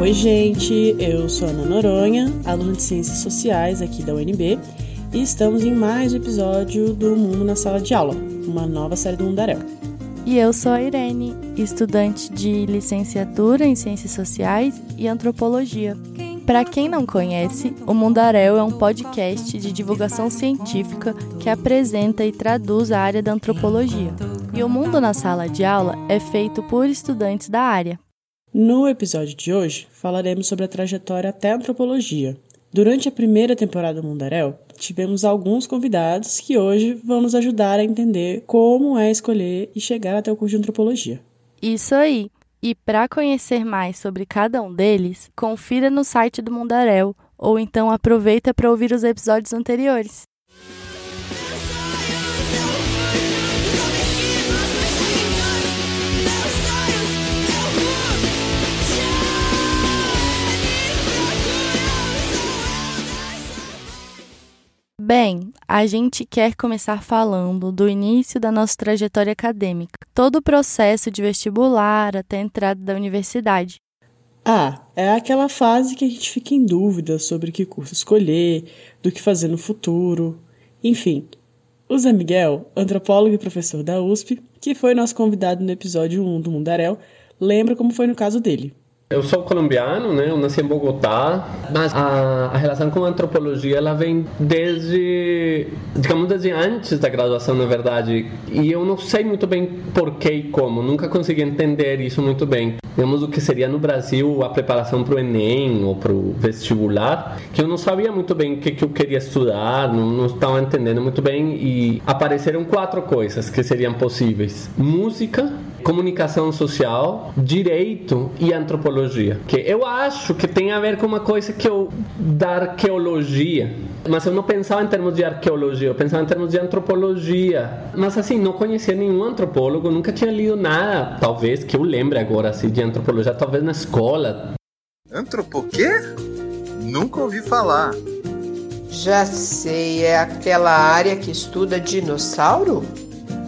Oi, gente, eu sou Ana Noronha, aluna de Ciências Sociais aqui da UNB, e estamos em mais um episódio do Mundo na Sala de Aula, uma nova série do Mundaréu. E eu sou a Irene, estudante de licenciatura em Ciências Sociais e Antropologia. Para quem não conhece, o Mundaréu é um podcast de divulgação científica que apresenta e traduz a área da antropologia. E o Mundo na Sala de Aula é feito por estudantes da área. No episódio de hoje, falaremos sobre a trajetória até a antropologia. Durante a primeira temporada do Mundaréu, tivemos alguns convidados que hoje vão nos ajudar a entender como é escolher e chegar até o curso de antropologia. Isso aí! E para conhecer mais sobre cada um deles, confira no site do Mundaréu ou então aproveita para ouvir os episódios anteriores. Bem, a gente quer começar falando do início da nossa trajetória acadêmica, todo o processo de vestibular até a entrada da universidade. Ah, é aquela fase que a gente fica em dúvida sobre que curso escolher, do que fazer no futuro, enfim. O Zé Miguel, antropólogo e professor da USP, que foi nosso convidado no episódio 1 do Mundaréu, lembra como foi no caso dele. Eu sou colombiano, né? Eu nasci em Bogotá, mas a, a, relação com a antropologia ela vem desde, digamos, desde antes da graduação, na verdade. E eu não sei muito bem por que e como, nunca consegui entender isso muito bem. Digamos, o que seria no Brasil a preparação para o Enem ou para o vestibular, que eu não sabia muito bem o que, que eu queria estudar, não, não estava entendendo muito bem. E apareceram quatro coisas que seriam possíveis: música, comunicação social, direito e antropologia. Que eu acho que tem a ver com uma coisa que eu da arqueologia. Mas eu não pensava em termos de arqueologia, eu pensava em termos de antropologia. Mas assim, não conhecia nenhum antropólogo, nunca tinha lido nada, talvez que eu lembre agora assim de antropologia, talvez na escola. Antropo quê? Nunca ouvi falar. Já sei, é aquela área que estuda dinossauro?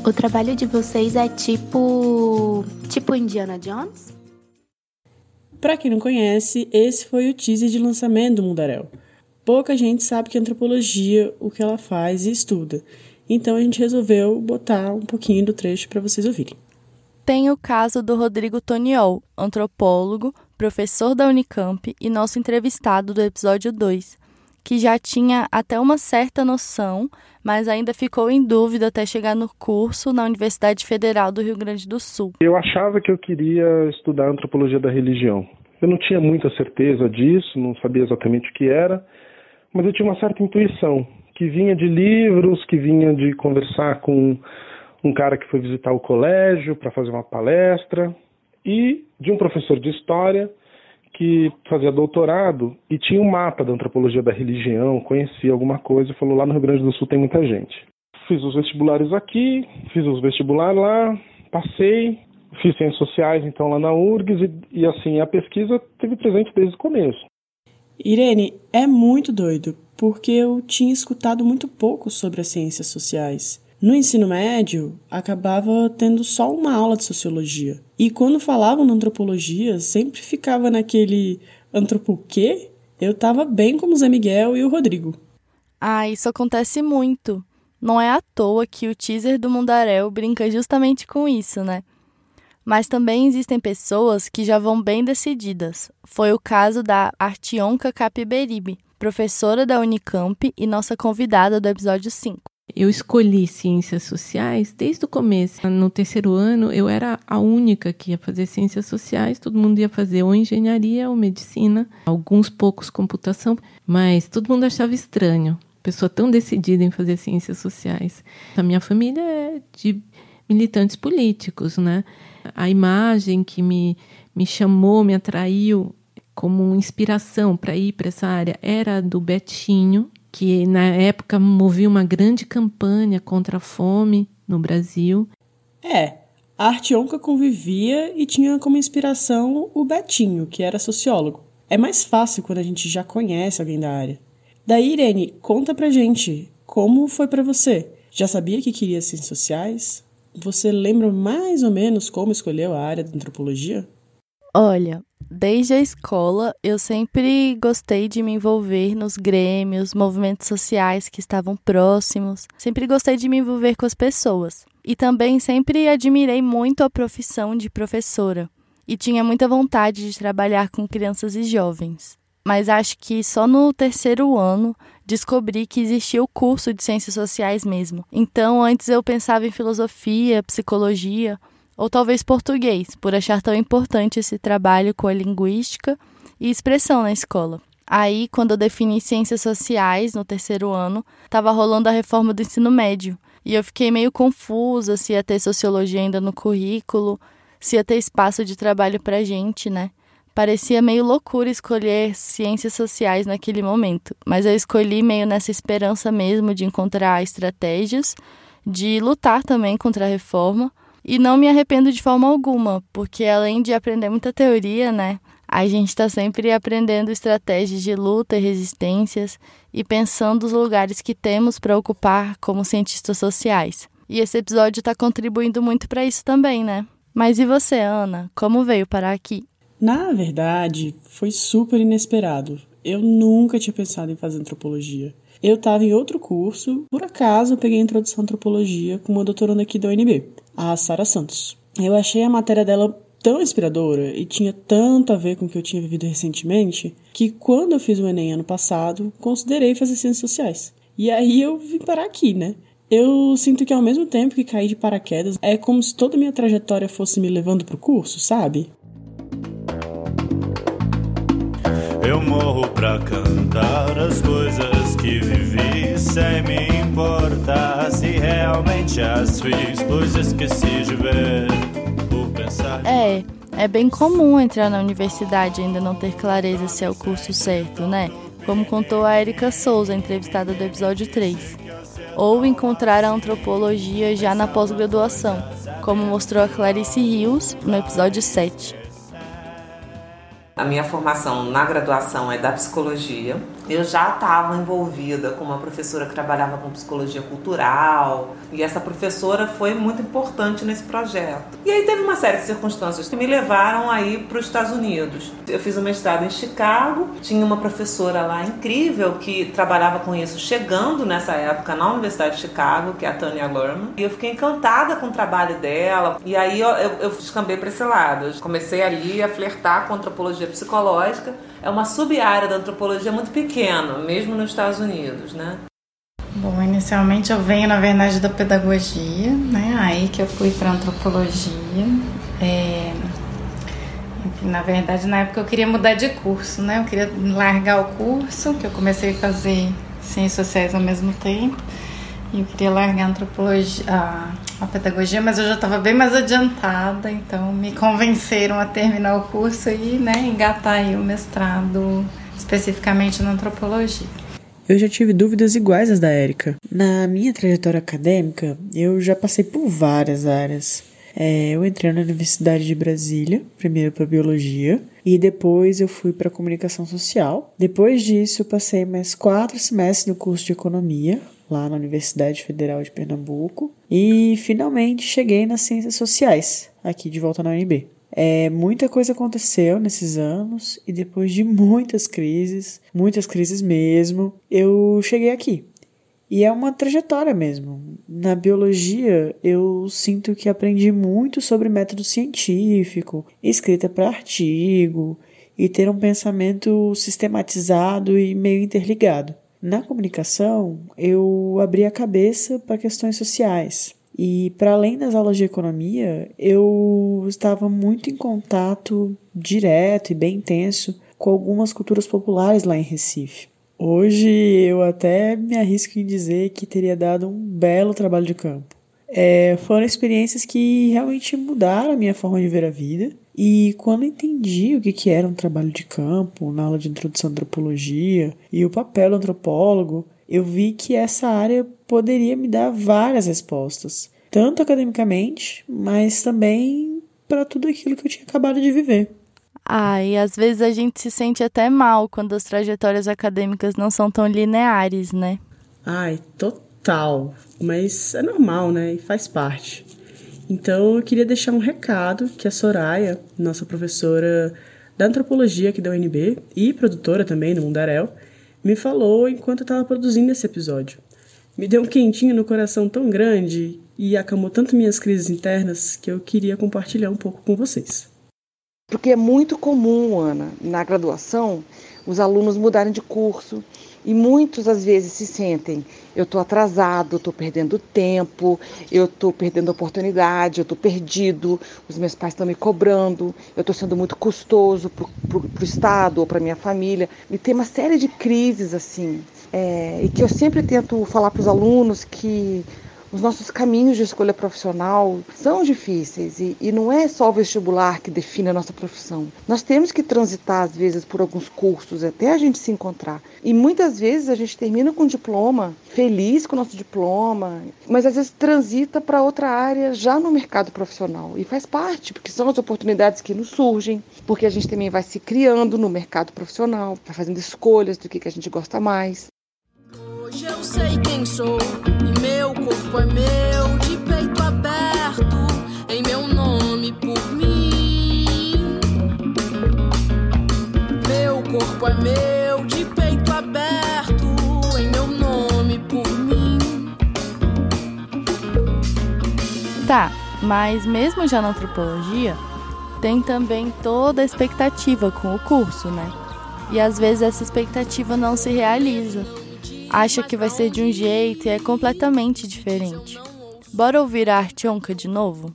O trabalho de vocês é tipo. tipo Indiana Jones? Para quem não conhece, esse foi o teaser de lançamento do Mundaréu. Pouca gente sabe que antropologia, o que ela faz e estuda. Então a gente resolveu botar um pouquinho do trecho para vocês ouvirem. Tem o caso do Rodrigo Toniol, antropólogo, professor da Unicamp e nosso entrevistado do episódio 2, que já tinha até uma certa noção, mas ainda ficou em dúvida até chegar no curso na Universidade Federal do Rio Grande do Sul. Eu achava que eu queria estudar antropologia da religião. Eu não tinha muita certeza disso, não sabia exatamente o que era, mas eu tinha uma certa intuição, que vinha de livros, que vinha de conversar com um cara que foi visitar o colégio para fazer uma palestra e de um professor de história que fazia doutorado e tinha um mapa da antropologia da religião, conhecia alguma coisa falou: lá no Rio Grande do Sul tem muita gente. Fiz os vestibulares aqui, fiz os vestibulares lá, passei, fiz ciências sociais então lá na URGS e, e assim, a pesquisa teve presente desde o começo. Irene, é muito doido, porque eu tinha escutado muito pouco sobre as ciências sociais. No ensino médio, acabava tendo só uma aula de sociologia. E quando falavam de antropologia, sempre ficava naquele antropo quê? Eu tava bem como o Zé Miguel e o Rodrigo. Ah, isso acontece muito. Não é à toa que o teaser do Mundaréu brinca justamente com isso, né? Mas também existem pessoas que já vão bem decididas. Foi o caso da Artionca Capiberibe, professora da Unicamp e nossa convidada do episódio 5. Eu escolhi ciências sociais desde o começo. No terceiro ano, eu era a única que ia fazer ciências sociais, todo mundo ia fazer ou engenharia ou medicina, alguns poucos computação, mas todo mundo achava estranho. Pessoa tão decidida em fazer ciências sociais. A minha família é de militantes políticos, né? A imagem que me, me chamou, me atraiu como inspiração para ir para essa área era do Betinho, que na época movia uma grande campanha contra a fome no Brasil. É, a Artionca convivia e tinha como inspiração o Betinho, que era sociólogo. É mais fácil quando a gente já conhece alguém da área. Daí, Irene, conta pra gente, como foi para você? Já sabia que queria ciências sociais? Você lembra mais ou menos como escolheu a área da antropologia? Olha, desde a escola eu sempre gostei de me envolver nos grêmios, movimentos sociais que estavam próximos. Sempre gostei de me envolver com as pessoas. E também sempre admirei muito a profissão de professora e tinha muita vontade de trabalhar com crianças e jovens. Mas acho que só no terceiro ano descobri que existia o curso de ciências sociais mesmo. Então, antes eu pensava em filosofia, psicologia ou talvez português, por achar tão importante esse trabalho com a linguística e expressão na escola. Aí, quando eu defini ciências sociais no terceiro ano, estava rolando a reforma do ensino médio. E eu fiquei meio confusa se ia ter sociologia ainda no currículo, se ia ter espaço de trabalho para gente, né? Parecia meio loucura escolher ciências sociais naquele momento, mas eu escolhi meio nessa esperança mesmo de encontrar estratégias, de lutar também contra a reforma, e não me arrependo de forma alguma, porque além de aprender muita teoria, né, a gente está sempre aprendendo estratégias de luta e resistências e pensando os lugares que temos para ocupar como cientistas sociais. E esse episódio está contribuindo muito para isso também, né? Mas e você, Ana? Como veio parar aqui? Na verdade, foi super inesperado. Eu nunca tinha pensado em fazer antropologia. Eu estava em outro curso, por acaso eu peguei a introdução à antropologia com uma doutoranda aqui da UNB, a Sara Santos. Eu achei a matéria dela tão inspiradora e tinha tanto a ver com o que eu tinha vivido recentemente que quando eu fiz o Enem ano passado, considerei fazer ciências sociais. E aí eu vim parar aqui, né? Eu sinto que ao mesmo tempo que caí de paraquedas, é como se toda a minha trajetória fosse me levando pro curso, sabe? Eu morro pra cantar as coisas que vivi sem me importar se realmente as fiz, pois esqueci de ver por pensar. É, é bem comum entrar na universidade e ainda não ter clareza se é o curso certo, né? Como contou a Erika Souza, entrevistada do episódio 3. Ou encontrar a antropologia já na pós-graduação, como mostrou a Clarice Rios no episódio 7. A minha formação na graduação é da psicologia. Eu já estava envolvida com uma professora que trabalhava com psicologia cultural, e essa professora foi muito importante nesse projeto. E aí teve uma série de circunstâncias que me levaram a ir para os Estados Unidos. Eu fiz o mestrado em Chicago, tinha uma professora lá incrível que trabalhava com isso, chegando nessa época na Universidade de Chicago, que é a Tanya Lerman, e eu fiquei encantada com o trabalho dela. E aí eu, eu, eu descambei para esse lado. Eu comecei ali a flertar com antropologia psicológica. É uma sub-área da antropologia muito pequena, mesmo nos Estados Unidos, né? Bom, inicialmente eu venho, na verdade, da pedagogia, né? Aí que eu fui para antropologia. É... Enfim, na verdade, na época eu queria mudar de curso, né? Eu queria largar o curso, que eu comecei a fazer ciências sociais ao mesmo tempo. E eu queria largar a antropologia, a, a pedagogia, mas eu já estava bem mais adiantada, então me convenceram a terminar o curso e, né, engatar aí o mestrado especificamente na antropologia. Eu já tive dúvidas iguais às da Érica. Na minha trajetória acadêmica, eu já passei por várias áreas. É, eu entrei na Universidade de Brasília, primeiro para biologia, e depois eu fui para comunicação social. Depois disso, eu passei mais quatro semestres no curso de economia, lá na Universidade Federal de Pernambuco, e finalmente cheguei nas ciências sociais, aqui de volta na UNB. É, muita coisa aconteceu nesses anos e depois de muitas crises, muitas crises mesmo, eu cheguei aqui. E é uma trajetória mesmo. Na biologia, eu sinto que aprendi muito sobre método científico, escrita para artigo e ter um pensamento sistematizado e meio interligado. Na comunicação, eu abri a cabeça para questões sociais, e para além das aulas de economia, eu estava muito em contato direto e bem intenso com algumas culturas populares lá em Recife. Hoje eu até me arrisco em dizer que teria dado um belo trabalho de campo. É, foram experiências que realmente mudaram a minha forma de ver a vida. E quando entendi o que, que era um trabalho de campo, na aula de introdução à antropologia, e o papel do antropólogo, eu vi que essa área poderia me dar várias respostas, tanto academicamente, mas também para tudo aquilo que eu tinha acabado de viver. Ah, e às vezes a gente se sente até mal quando as trajetórias acadêmicas não são tão lineares, né? Ai, total. Mas é normal, né? E faz parte. Então eu queria deixar um recado que a Soraya, nossa professora da antropologia aqui da UNB e produtora também no Mundarel, me falou enquanto eu estava produzindo esse episódio. Me deu um quentinho no coração tão grande e acalmou tanto minhas crises internas que eu queria compartilhar um pouco com vocês. Porque é muito comum, Ana, na graduação, os alunos mudarem de curso e muitos às vezes se sentem: eu estou atrasado, estou perdendo tempo, eu estou perdendo oportunidade, eu estou perdido, os meus pais estão me cobrando, eu estou sendo muito custoso para o Estado ou para minha família. E tem uma série de crises assim. É, e que eu sempre tento falar para os alunos que os nossos caminhos de escolha profissional são difíceis e, e, não é só o vestibular que define a nossa profissão. Nós temos que transitar, às vezes, por alguns cursos até a gente se encontrar. E muitas vezes a gente termina com um diploma, feliz com o nosso diploma, mas às vezes transita para outra área já no mercado profissional. E faz parte, porque são as oportunidades que nos surgem, porque a gente também vai se criando no mercado profissional, vai fazendo escolhas do que, que a gente gosta mais. Sei quem sou e meu corpo é meu, de peito aberto, em meu nome por mim. Meu corpo é meu, de peito aberto, em meu nome por mim. Tá, mas mesmo já na antropologia, tem também toda a expectativa com o curso, né? E às vezes essa expectativa não se realiza acha que vai ser de um jeito e é completamente diferente. Bora ouvir a Artionka de novo?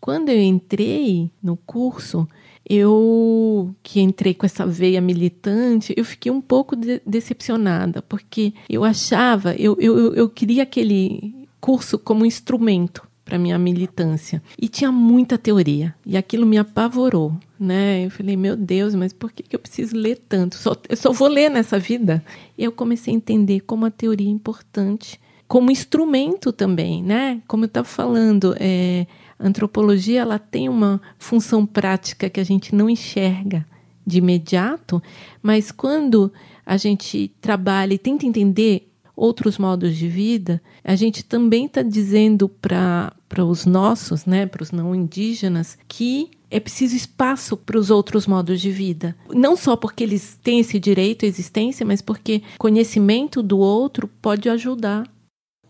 Quando eu entrei no curso, eu que entrei com essa veia militante, eu fiquei um pouco de decepcionada, porque eu achava, eu, eu, eu queria aquele curso como instrumento para minha militância. E tinha muita teoria, e aquilo me apavorou, né? Eu falei, meu Deus, mas por que eu preciso ler tanto? Só, eu só vou ler nessa vida. E eu comecei a entender como a teoria é importante, como instrumento também, né? Como eu estava falando, é, a antropologia ela tem uma função prática que a gente não enxerga de imediato, mas quando a gente trabalha e tenta entender outros modos de vida, a gente também está dizendo para os nossos, né, para os não indígenas, que é preciso espaço para os outros modos de vida. Não só porque eles têm esse direito à existência, mas porque conhecimento do outro pode ajudar.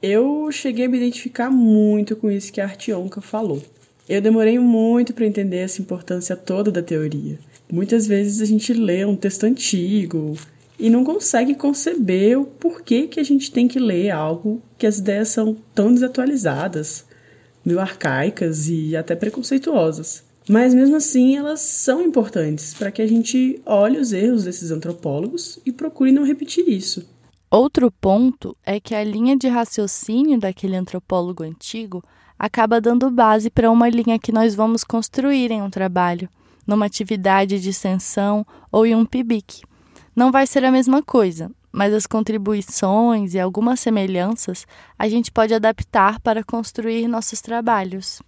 Eu cheguei a me identificar muito com isso que a Artionka falou. Eu demorei muito para entender essa importância toda da teoria. Muitas vezes a gente lê um texto antigo, e não consegue conceber o porquê que a gente tem que ler algo que as ideias são tão desatualizadas, meio arcaicas e até preconceituosas. Mas mesmo assim, elas são importantes para que a gente olhe os erros desses antropólogos e procure não repetir isso. Outro ponto é que a linha de raciocínio daquele antropólogo antigo acaba dando base para uma linha que nós vamos construir em um trabalho, numa atividade de extensão ou em um PIBIC. Não vai ser a mesma coisa, mas as contribuições e algumas semelhanças a gente pode adaptar para construir nossos trabalhos.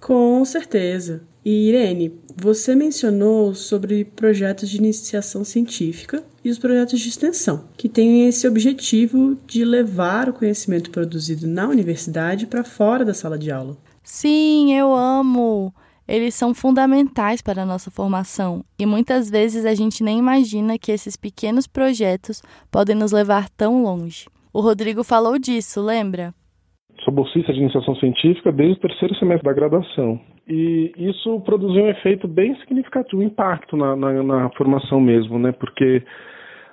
Com certeza. E Irene, você mencionou sobre projetos de iniciação científica e os projetos de extensão, que têm esse objetivo de levar o conhecimento produzido na universidade para fora da sala de aula. Sim, eu amo! Eles são fundamentais para a nossa formação e muitas vezes a gente nem imagina que esses pequenos projetos podem nos levar tão longe. O Rodrigo falou disso, lembra? Sou bolsista de iniciação científica desde o terceiro semestre da graduação. E isso produziu um efeito bem significativo, um impacto na, na, na formação mesmo, né? Porque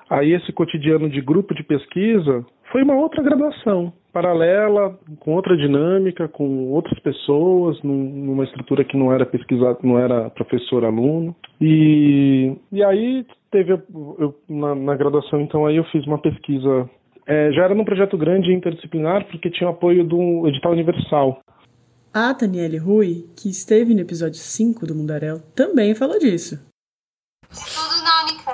aí esse cotidiano de grupo de pesquisa foi uma outra graduação paralela, com outra dinâmica, com outras pessoas, num, numa estrutura que não era pesquisado, não era professor-aluno. E, e aí teve, eu, na, na, graduação, então aí eu fiz uma pesquisa, é, já era num projeto grande interdisciplinar, porque tinha apoio do edital universal. A Daniele Rui, que esteve no episódio 5 do Mundarel, também falou disso. Tudo na Unicamp?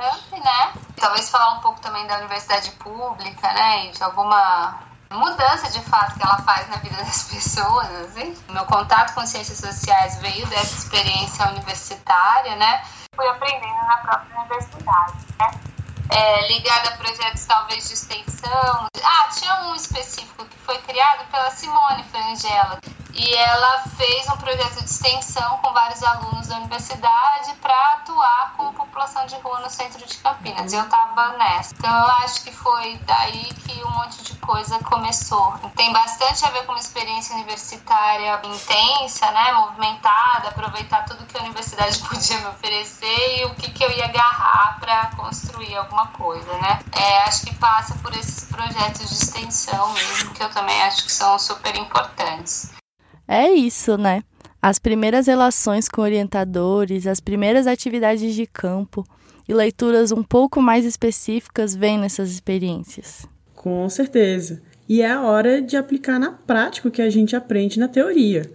Talvez falar um pouco também da universidade pública, né? De alguma mudança de fato que ela faz na vida das pessoas. Assim. Meu contato com ciências sociais veio dessa experiência universitária, né? Fui aprendendo na própria universidade, né? É, ligada a projetos talvez de extensão. Ah, tinha um específico que foi criado pela Simone Frangella, e ela fez um projeto de extensão com vários alunos da universidade para atuar com população de rua no centro de Campinas. E eu estava nessa. Então eu acho que foi daí que um monte de coisa começou. Tem bastante a ver com uma experiência universitária intensa, né, movimentada, aproveitar tudo que a universidade podia me oferecer e o que, que eu ia agarrar para construir alguma coisa, né. É, acho que passa por esses projetos de extensão mesmo, que eu também acho que são super importantes. É isso, né? As primeiras relações com orientadores, as primeiras atividades de campo e leituras um pouco mais específicas vêm nessas experiências. Com certeza. E é a hora de aplicar na prática o que a gente aprende na teoria.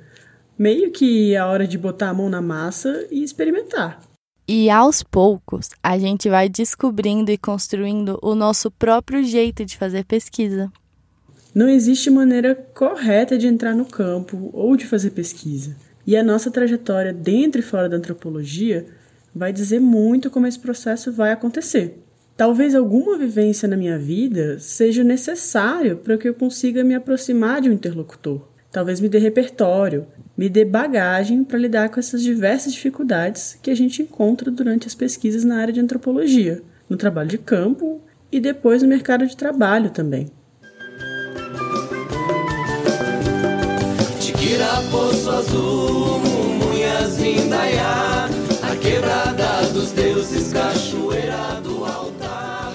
Meio que é a hora de botar a mão na massa e experimentar. E aos poucos, a gente vai descobrindo e construindo o nosso próprio jeito de fazer pesquisa. Não existe maneira correta de entrar no campo ou de fazer pesquisa. E a nossa trajetória dentro e fora da antropologia vai dizer muito como esse processo vai acontecer. Talvez alguma vivência na minha vida seja necessário para que eu consiga me aproximar de um interlocutor. Talvez me dê repertório, me dê bagagem para lidar com essas diversas dificuldades que a gente encontra durante as pesquisas na área de antropologia, no trabalho de campo e depois no mercado de trabalho também. Poço Azul, Munhas, Vindaiá, a quebrada dos deuses, cachoeira do altar.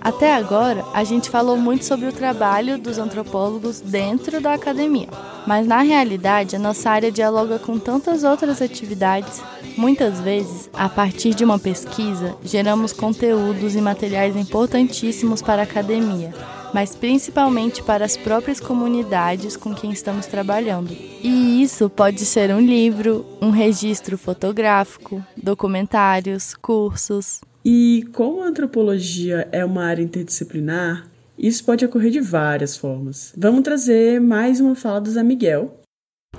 Até agora, a gente falou muito sobre o trabalho dos antropólogos dentro da academia. Mas na realidade, a nossa área dialoga com tantas outras atividades. Muitas vezes, a partir de uma pesquisa, geramos conteúdos e materiais importantíssimos para a academia, mas principalmente para as próprias comunidades com quem estamos trabalhando. E isso pode ser um livro, um registro fotográfico, documentários, cursos. E como a antropologia é uma área interdisciplinar, isso pode ocorrer de várias formas. Vamos trazer mais uma fala do Zé Miguel,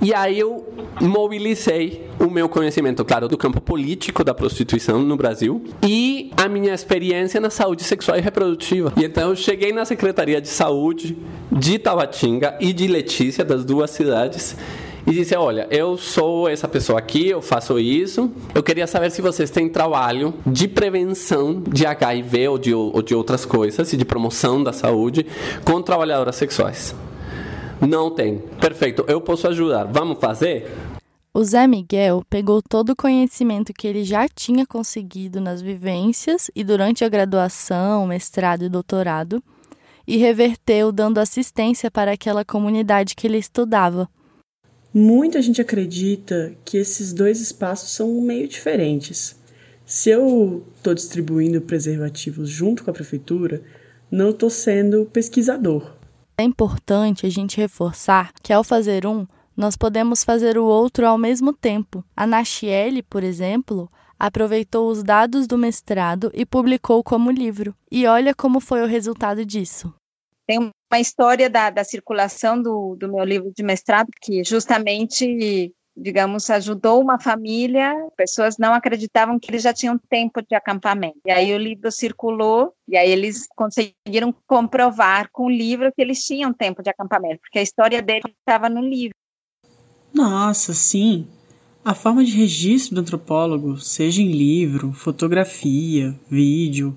e aí eu mobilizei o meu conhecimento, claro, do campo político da prostituição no Brasil e a minha experiência na saúde sexual e reprodutiva. E então eu cheguei na Secretaria de Saúde de Tabatinga e de Letícia, das duas cidades, e disse: Olha, eu sou essa pessoa aqui, eu faço isso. Eu queria saber se vocês têm trabalho de prevenção de HIV ou de, ou de outras coisas, e de promoção da saúde com trabalhadoras sexuais. Não tem. Perfeito, eu posso ajudar. Vamos fazer? O Zé Miguel pegou todo o conhecimento que ele já tinha conseguido nas vivências e durante a graduação, mestrado e doutorado e reverteu dando assistência para aquela comunidade que ele estudava. Muita gente acredita que esses dois espaços são meio diferentes. Se eu estou distribuindo preservativos junto com a prefeitura, não estou sendo pesquisador. É importante a gente reforçar que ao fazer um, nós podemos fazer o outro ao mesmo tempo. A Nachiele, por exemplo, aproveitou os dados do mestrado e publicou como livro. E olha como foi o resultado disso. Tem uma história da, da circulação do, do meu livro de mestrado que justamente digamos, ajudou uma família, pessoas não acreditavam que eles já tinham tempo de acampamento. E aí o livro circulou, e aí eles conseguiram comprovar com o livro que eles tinham tempo de acampamento, porque a história dele estava no livro. Nossa, sim. A forma de registro do antropólogo, seja em livro, fotografia, vídeo,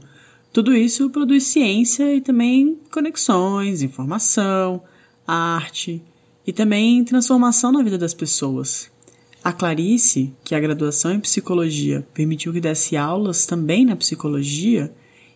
tudo isso produz ciência e também conexões, informação, arte e também transformação na vida das pessoas. A Clarice, que a graduação em psicologia permitiu que desse aulas também na psicologia,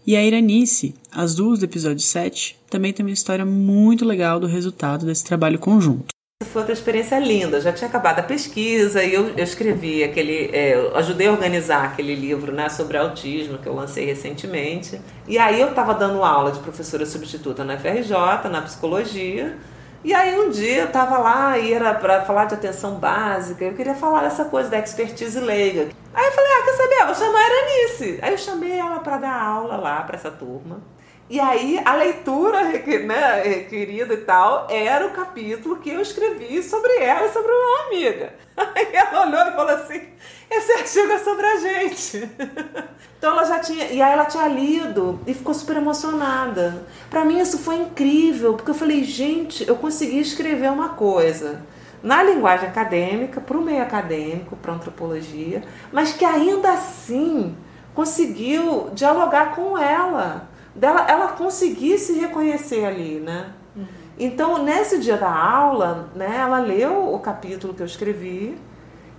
e a Iranice, as duas do episódio 7, também tem uma história muito legal do resultado desse trabalho conjunto. Foi outra experiência linda. Já tinha acabado a pesquisa e eu, eu escrevi aquele. É, eu ajudei a organizar aquele livro né, sobre autismo que eu lancei recentemente. E aí eu estava dando aula de professora substituta na FRJ, na psicologia. E aí um dia eu estava lá e era para falar de atenção básica, eu queria falar dessa coisa da expertise leiga. Aí eu falei, ah, quer saber? Eu vou chamar a Eranice. Aí eu chamei ela para dar aula lá para essa turma. E aí a leitura né, requerida e tal era o capítulo que eu escrevi sobre ela e sobre uma amiga. Aí ela olhou e falou assim: esse artigo é sobre a gente. Então ela já tinha. E aí ela tinha lido e ficou super emocionada. Para mim isso foi incrível, porque eu falei, gente, eu consegui escrever uma coisa na linguagem acadêmica, para o meio acadêmico, para antropologia, mas que ainda assim conseguiu dialogar com ela, dela, ela conseguir se reconhecer ali, né? Uhum. Então, nesse dia da aula, né, ela leu o capítulo que eu escrevi,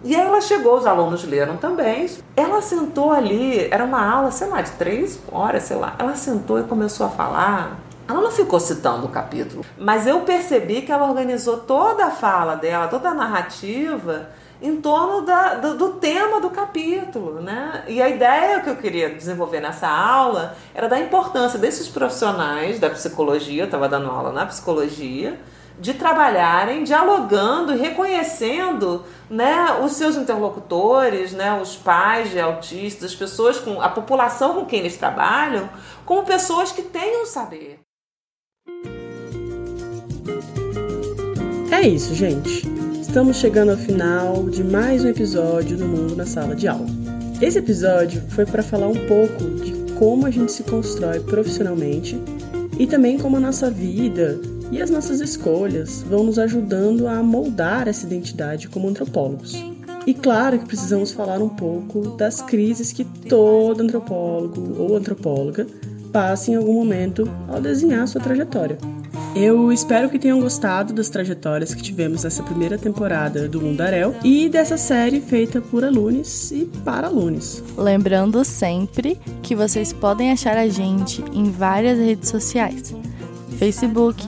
e aí ela chegou, os alunos leram também. Ela sentou ali, era uma aula, sei lá, de três horas, sei lá. Ela sentou e começou a falar ela não ficou citando o capítulo, mas eu percebi que ela organizou toda a fala dela, toda a narrativa em torno da, do, do, tema do capítulo, né? E a ideia que eu queria desenvolver nessa aula era da importância desses profissionais da psicologia, eu estava dando aula na psicologia, de trabalharem dialogando reconhecendo né, os seus interlocutores, né, os pais de autistas, as pessoas com a população com quem eles trabalham, como pessoas que tenham saber. É isso, gente. Estamos chegando ao final de mais um episódio do Mundo na Sala de Aula. Esse episódio foi para falar um pouco de como a gente se constrói profissionalmente e também como a nossa vida e as nossas escolhas vão nos ajudando a moldar essa identidade como antropólogos. E claro que precisamos falar um pouco das crises que todo antropólogo ou antropóloga passa em algum momento ao desenhar sua trajetória. Eu espero que tenham gostado das trajetórias que tivemos nessa primeira temporada do Mundarel e dessa série feita por alunos e para alunos. Lembrando sempre que vocês podem achar a gente em várias redes sociais: Facebook,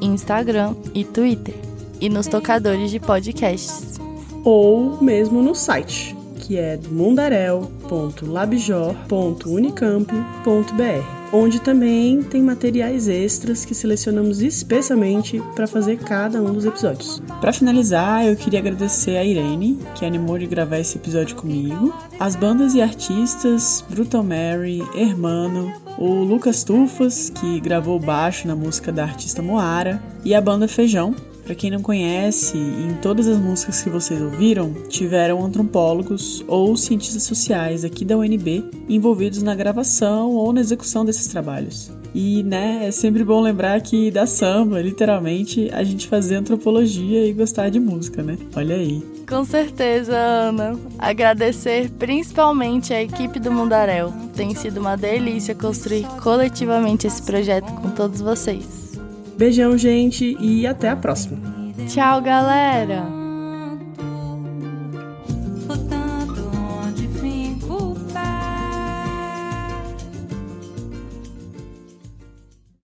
Instagram e Twitter, e nos tocadores de podcasts. Ou mesmo no site, que é mundarel.labjor.unicamp.br onde também tem materiais extras que selecionamos especialmente para fazer cada um dos episódios. Para finalizar, eu queria agradecer a Irene, que animou de gravar esse episódio comigo, as bandas e artistas Brutal Mary, Hermano, o Lucas Tufas, que gravou baixo na música da artista Moara, e a banda Feijão, para quem não conhece, em todas as músicas que vocês ouviram, tiveram antropólogos ou cientistas sociais aqui da UNB envolvidos na gravação ou na execução desses trabalhos. E, né, é sempre bom lembrar que da samba, literalmente, a gente fazer antropologia e gostar de música, né? Olha aí. Com certeza, Ana. Agradecer principalmente a equipe do Mundaréu. Tem sido uma delícia construir coletivamente esse projeto com todos vocês. Beijão, gente, e até a próxima. Tchau, galera!